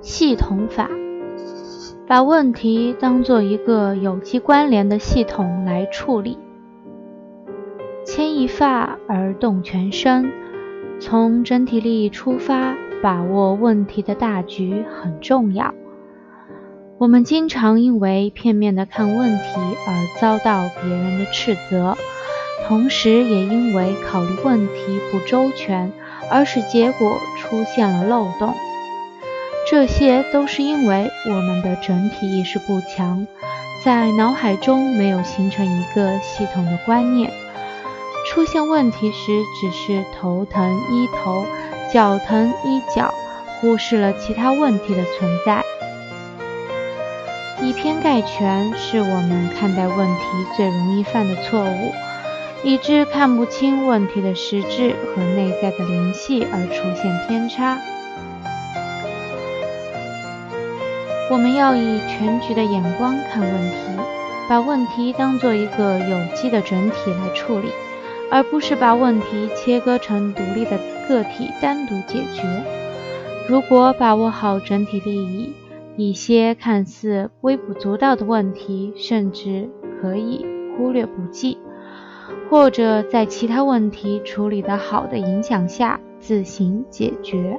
系统法，把问题当做一个有机关联的系统来处理。牵一发而动全身，从整体利益出发，把握问题的大局很重要。我们经常因为片面的看问题而遭到别人的斥责，同时也因为考虑问题不周全而使结果出现了漏洞。这些都是因为我们的整体意识不强，在脑海中没有形成一个系统的观念。出现问题时，只是头疼医头，脚疼医脚，忽视了其他问题的存在。以偏概全是我们看待问题最容易犯的错误，以致看不清问题的实质和内在的联系而出现偏差。我们要以全局的眼光看问题，把问题当做一个有机的整体来处理，而不是把问题切割成独立的个体单独解决。如果把握好整体利益，一些看似微不足道的问题，甚至可以忽略不计，或者在其他问题处理得好的影响下自行解决。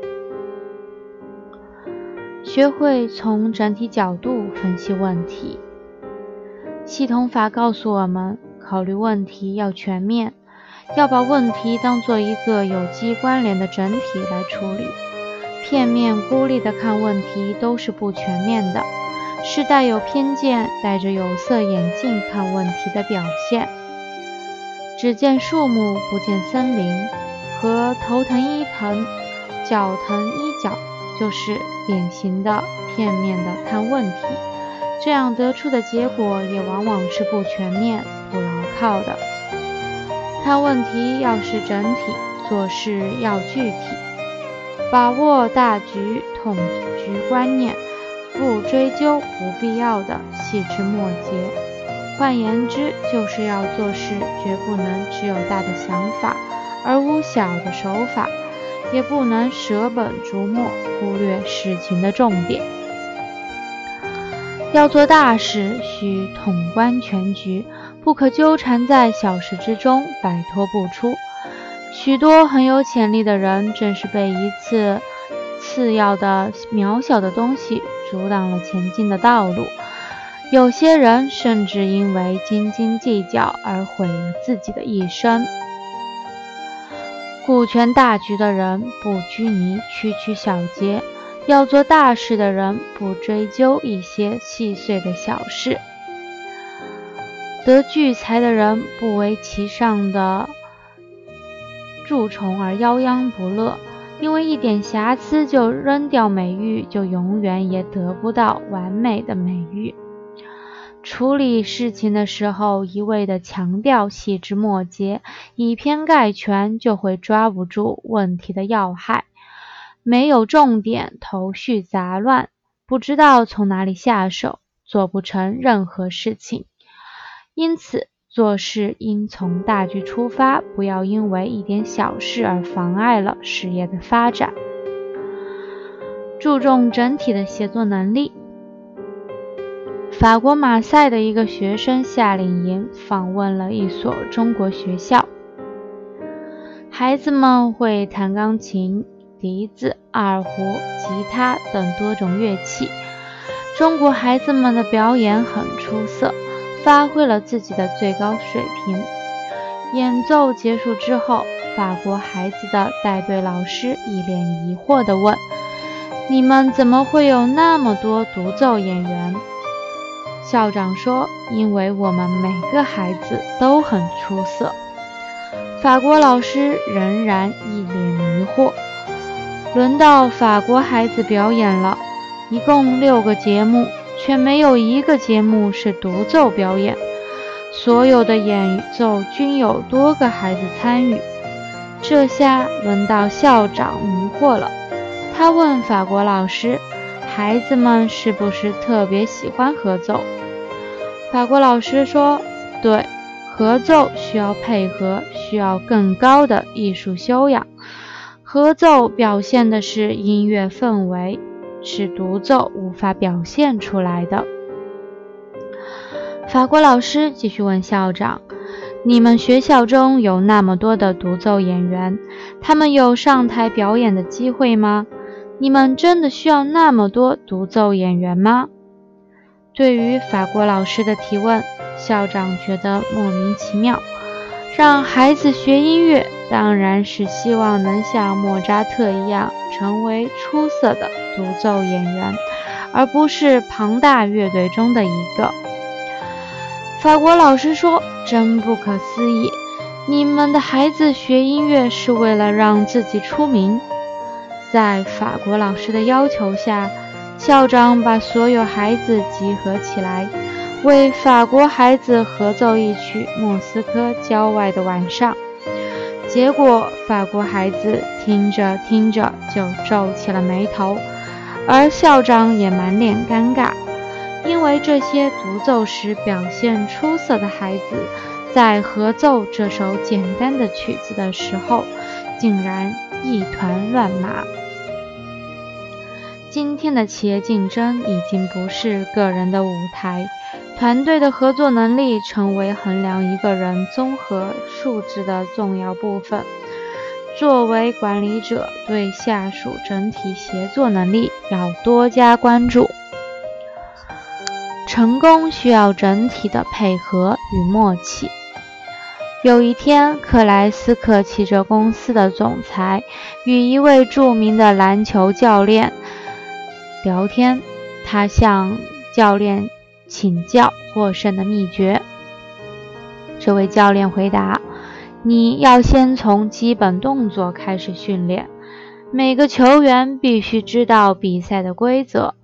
学会从整体角度分析问题。系统法告诉我们，考虑问题要全面，要把问题当做一个有机关联的整体来处理。片面孤立的看问题都是不全面的，是带有偏见、戴着有色眼镜看问题的表现。只见树木不见森林，和头疼医疼、脚疼医脚，就是典型的片面的看问题。这样得出的结果也往往是不全面、不牢靠的。看问题要是整体，做事要具体。把握大局统局观念，不追究不必要的细枝末节。换言之，就是要做事，绝不能只有大的想法而无小的手法，也不能舍本逐末，忽略事情的重点。要做大事，需统观全局，不可纠缠在小事之中，摆脱不出。许多很有潜力的人，正是被一次次要的渺小的东西阻挡了前进的道路。有些人甚至因为斤斤计较而毁了自己的一生。顾全大局的人，不拘泥区区小节；要做大事的人，不追究一些细碎的小事。得聚财的人，不为其上的。蛀虫而夭殃不乐，因为一点瑕疵就扔掉美誉，就永远也得不到完美的美誉。处理事情的时候，一味的强调细枝末节，以偏概全，就会抓不住问题的要害，没有重点，头绪杂乱，不知道从哪里下手，做不成任何事情。因此。做事应从大局出发，不要因为一点小事而妨碍了事业的发展。注重整体的协作能力。法国马赛的一个学生夏令营访问了一所中国学校，孩子们会弹钢琴、笛子、二胡、吉他等多种乐器。中国孩子们的表演很出色。发挥了自己的最高水平。演奏结束之后，法国孩子的带队老师一脸疑惑地问：“你们怎么会有那么多独奏演员？”校长说：“因为我们每个孩子都很出色。”法国老师仍然一脸迷惑。轮到法国孩子表演了，一共六个节目。却没有一个节目是独奏表演，所有的演奏均有多个孩子参与。这下轮到校长迷惑了，他问法国老师：“孩子们是不是特别喜欢合奏？”法国老师说：“对，合奏需要配合，需要更高的艺术修养。合奏表现的是音乐氛围，是独奏无法表现出来的。法国老师继续问校长：“你们学校中有那么多的独奏演员，他们有上台表演的机会吗？你们真的需要那么多独奏演员吗？”对于法国老师的提问，校长觉得莫名其妙。让孩子学音乐，当然是希望能像莫扎特一样，成为出色的独奏演员，而不是庞大乐队中的一个。法国老师说：“真不可思议！你们的孩子学音乐是为了让自己出名。”在法国老师的要求下。校长把所有孩子集合起来，为法国孩子合奏一曲《莫斯科郊外的晚上》。结果，法国孩子听着听着就皱起了眉头，而校长也满脸尴尬，因为这些独奏时表现出色的孩子，在合奏这首简单的曲子的时候，竟然一团乱麻。今天的企业竞争已经不是个人的舞台，团队的合作能力成为衡量一个人综合素质的重要部分。作为管理者，对下属整体协作能力要多加关注。成功需要整体的配合与默契。有一天，克莱斯克汽车公司的总裁与一位著名的篮球教练。聊天，他向教练请教获胜的秘诀。这位教练回答：“你要先从基本动作开始训练，每个球员必须知道比赛的规则，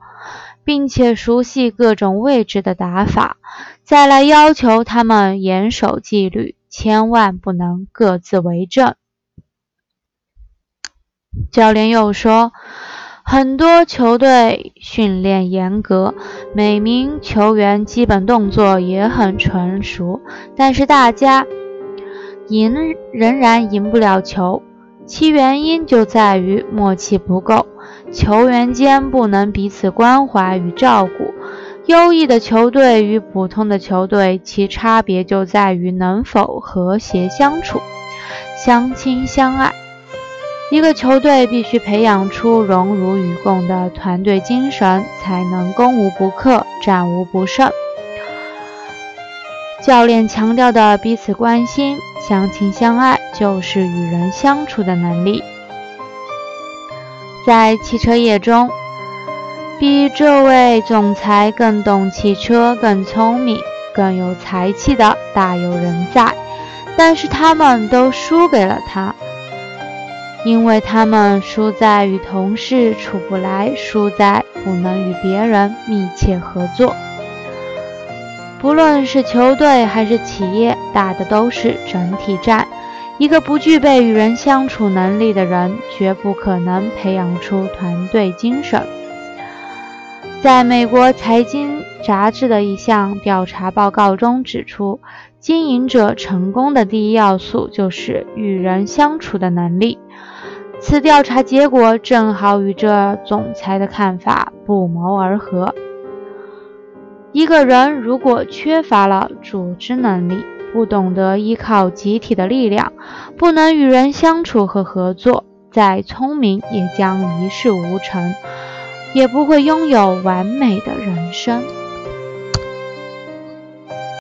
并且熟悉各种位置的打法，再来要求他们严守纪律，千万不能各自为政。”教练又说。很多球队训练严格，每名球员基本动作也很纯熟，但是大家赢仍然赢不了球，其原因就在于默契不够，球员间不能彼此关怀与照顾。优异的球队与普通的球队，其差别就在于能否和谐相处、相亲相爱。一个球队必须培养出荣辱与共的团队精神，才能攻无不克、战无不胜。教练强调的彼此关心、相亲相爱，就是与人相处的能力。在汽车业中，比这位总裁更懂汽车、更聪明、更有才气的大有人在，但是他们都输给了他。因为他们输在与同事处不来，输在不能与别人密切合作。不论是球队还是企业，打的都是整体战。一个不具备与人相处能力的人，绝不可能培养出团队精神。在美国财经杂志的一项调查报告中指出，经营者成功的第一要素就是与人相处的能力。此调查结果正好与这总裁的看法不谋而合。一个人如果缺乏了组织能力，不懂得依靠集体的力量，不能与人相处和合作，再聪明也将一事无成，也不会拥有完美的人生。